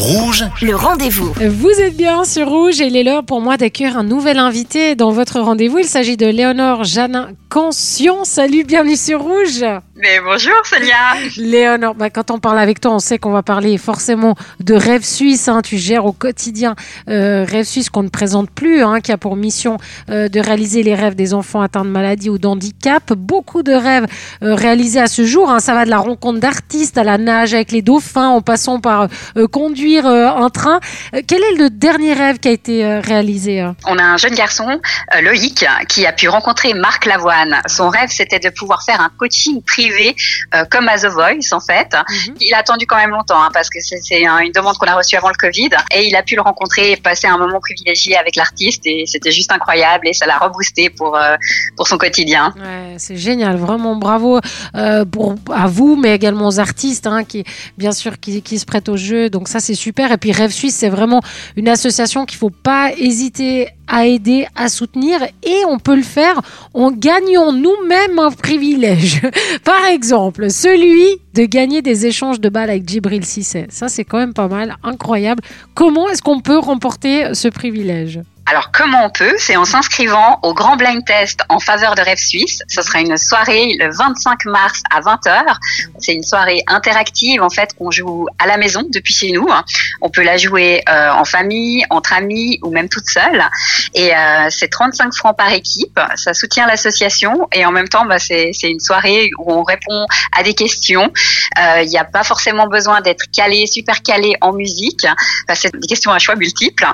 Rouge, Le rendez-vous. Vous êtes bien sur Rouge et il est l'heure pour moi d'accueillir un nouvel invité dans votre rendez-vous. Il s'agit de Léonore Janin Cancion. Salut, bienvenue sur Rouge. Mais bonjour Sonia. Léonore, bah, quand on parle avec toi, on sait qu'on va parler forcément de Rêve Suisse. hein. Tu gères au quotidien euh, Rêve Suisse qu'on ne présente plus, hein, qui a pour mission euh, de réaliser les rêves des enfants atteints de maladie ou d'handicap. Beaucoup de rêves euh, réalisés à ce jour. hein. Ça va de la rencontre d'artistes à la nage avec les dauphins, en passant par euh, conduire euh, train. Euh, quel est le dernier rêve qui a été euh, réalisé On a un jeune garçon, Loïc, qui a pu rencontrer Marc Lavoine. Son rêve, c'était de pouvoir faire un coaching privé comme à The Voice, en fait. Mhm. Il a attendu quand même longtemps, hein, parce que c'est c'est un- une demande qu'on a reçue avant le Covid. Et il a pu le rencontrer et passer un moment privilégié avec l'artiste. Et c'était juste incroyable. Et ça l'a reboosté pour, pour son quotidien. Ouais, c'est génial, vraiment bravo pour à vous, mais également aux artistes, hein, qui bien sûr qui, qui se prêtent au jeu. Donc ça c'est super. Et puis Rêve Suisse, c'est vraiment une association qu'il faut pas hésiter à aider, à soutenir, et on peut le faire en gagnant nous-mêmes un privilège. Par exemple, celui de gagner des échanges de balles avec Djibril Cissé. Ça c'est quand même pas mal, incroyable. Comment est-ce qu'on peut remporter ce privilège? Alors, comment on peut C'est en s'inscrivant au Grand Blind Test en faveur de Rêve Suisse. Ce sera une soirée le 25 mars à 20h. C'est une soirée interactive, en fait, qu'on joue à la maison depuis chez nous. On peut la jouer euh, en famille, entre amis ou même toute seule. Et euh, c'est 35 francs par équipe. Ça soutient l'association. Et en même temps, bah, c'est une soirée où on répond à des questions. Euh, Il n'y a pas forcément besoin d'être calé, super calé en musique. Enfin, c'est des questions à choix multiples.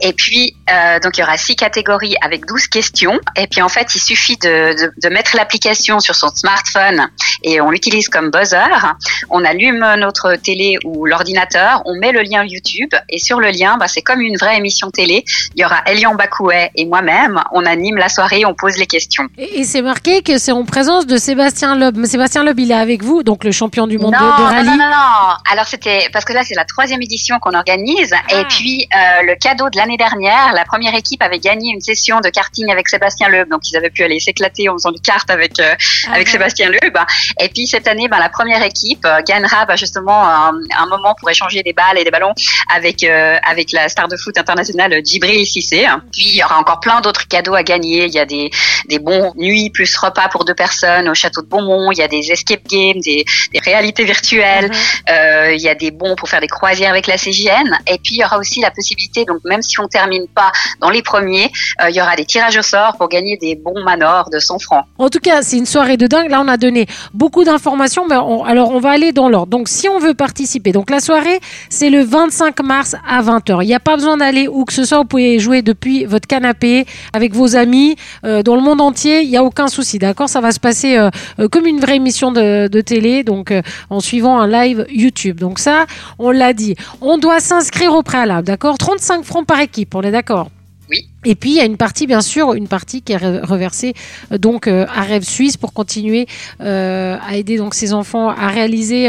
Et puis, euh, donc il y aura six catégories avec 12 questions. Et puis en fait, il suffit de, de, de mettre l'application sur son smartphone et on l'utilise comme buzzer. On allume notre télé ou l'ordinateur, on met le lien YouTube et sur le lien, bah, c'est comme une vraie émission télé. Il y aura Elian Bakoué et moi-même. On anime la soirée, on pose les questions. Et, et c'est marqué que c'est en présence de Sébastien Loeb. Mais Sébastien Loeb, il est avec vous, donc le champion du monde non, de, rallye. non, non, non. Alors c'était parce que là c'est la troisième édition qu'on organise Ah. et puis euh, le cadeau de l'année dernière, la première équipe avait gagné une session de karting avec Sébastien Loeb, donc ils avaient pu aller s'éclater en faisant du kart avec euh, Ah avec ouais. Sébastien Loeb. Et puis cette année, ben, la première équipe euh, gagnera ben, justement un, un moment pour échanger des balles et des ballons avec euh, avec la star de foot internationale Djibril Cissé. Puis il y aura encore plein d'autres cadeaux à gagner. Il y a des des bons nuits plus repas pour deux personnes au château de Beaumont. Il y a des escape games, des, des réalités virtuelles. Mhm. Euh, il y a des bons pour faire des croisières avec la CGN. Et puis, il y aura aussi la possibilité, donc même si on termine pas dans les premiers, euh, il y aura des tirages au sort pour gagner des bons manors de 100 francs. En tout cas, c'est une soirée de dingue. Là, on a donné beaucoup d'informations, mais alors on va aller dans l'ordre. Donc, si on veut participer, donc la soirée, c'est le 25 mars à 20h. Il n'y a pas besoin d'aller où que ce soit. Vous pouvez jouer depuis votre canapé avec vos amis euh, dans le monde entier. Il n'y a aucun souci, d'accord? Ça va se passer euh, euh, comme une vraie émission de, télé, donc en suivant un live YouTube. Donc ça, on l'a dit. On doit s'inscrire au préalable, d'accord? 35 francs par équipe, on est d'accord? Oui. et puis il y a une partie, bien sûr, une partie qui est re- reversée euh, donc euh, à Rêve Suisse pour continuer euh, à aider donc ces enfants à réaliser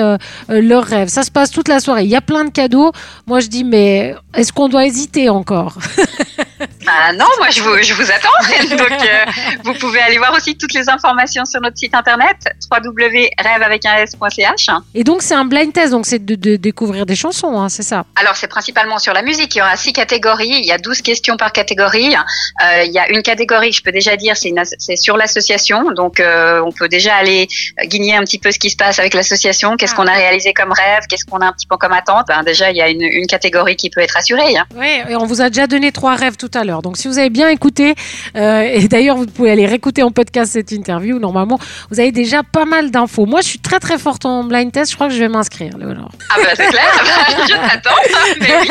leurs rêves. Ça se passe toute la soirée. Il y a plein de cadeaux. Moi je dis mais est-ce qu'on doit hésiter encore? Ah non, moi je vous, je vous attends. Donc euh, vous pouvez aller voir aussi toutes les informations sur notre site internet www.rêveavecun.ch. Et donc c'est un blind test, donc c'est de, de découvrir des chansons, hein, c'est ça? Alors c'est principalement sur la musique. Il y aura six catégories. Il y a 12 questions par catégorie. Euh, il y a une catégorie je peux déjà dire, c'est sur l'association. Donc euh, on peut déjà aller guigner un petit peu ce qui se passe avec l'association. Qu'est-ce qu'on a réalisé comme rêve? Qu'est-ce qu'on a un petit peu comme attente ben, Déjà il y a une, une catégorie qui peut être assurée. hein. Oui, et on vous a déjà donné trois rêves tout à l'heure. Donc, si vous avez bien écouté, euh, et d'ailleurs, vous pouvez aller réécouter en podcast cette interview, normalement, vous avez déjà pas mal d'infos. Moi, je suis très, très forte en blind test. Je crois que je vais m'inscrire, Léonore. Ah bah c'est clair. je t'attends. Oui,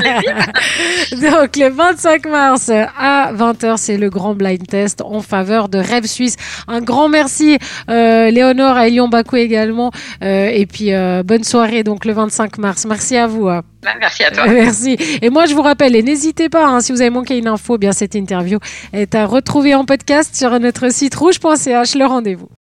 plaisir. Donc, le 25 mars à 20h, c'est le grand blind test en faveur de Rêve Suisse. Un grand merci, euh, Léonore, à Elion Bakou également. Euh, et puis, bonne soirée, donc, le 25 mars. Merci à vous. hein. Ben, Merci à toi. Merci. Et moi, je vous rappelle, et n'hésitez pas, hein, si vous avez manqué une info, eh bien cette interview est à retrouver en podcast sur notre site rouge.ch. Le rendez-vous.